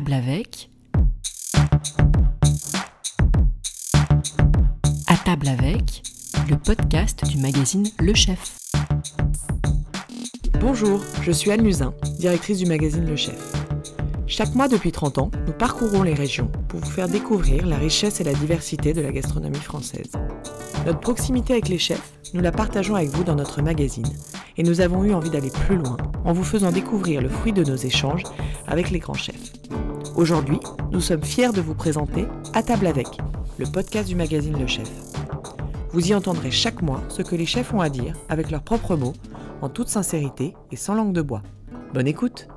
table avec. À table avec, le podcast du magazine Le Chef. Bonjour, je suis Anne Luzin, directrice du magazine Le Chef. Chaque mois depuis 30 ans, nous parcourons les régions pour vous faire découvrir la richesse et la diversité de la gastronomie française. Notre proximité avec les chefs, nous la partageons avec vous dans notre magazine et nous avons eu envie d'aller plus loin en vous faisant découvrir le fruit de nos échanges avec les grands chefs. Aujourd'hui, nous sommes fiers de vous présenter À table avec, le podcast du magazine Le Chef. Vous y entendrez chaque mois ce que les chefs ont à dire avec leurs propres mots, en toute sincérité et sans langue de bois. Bonne écoute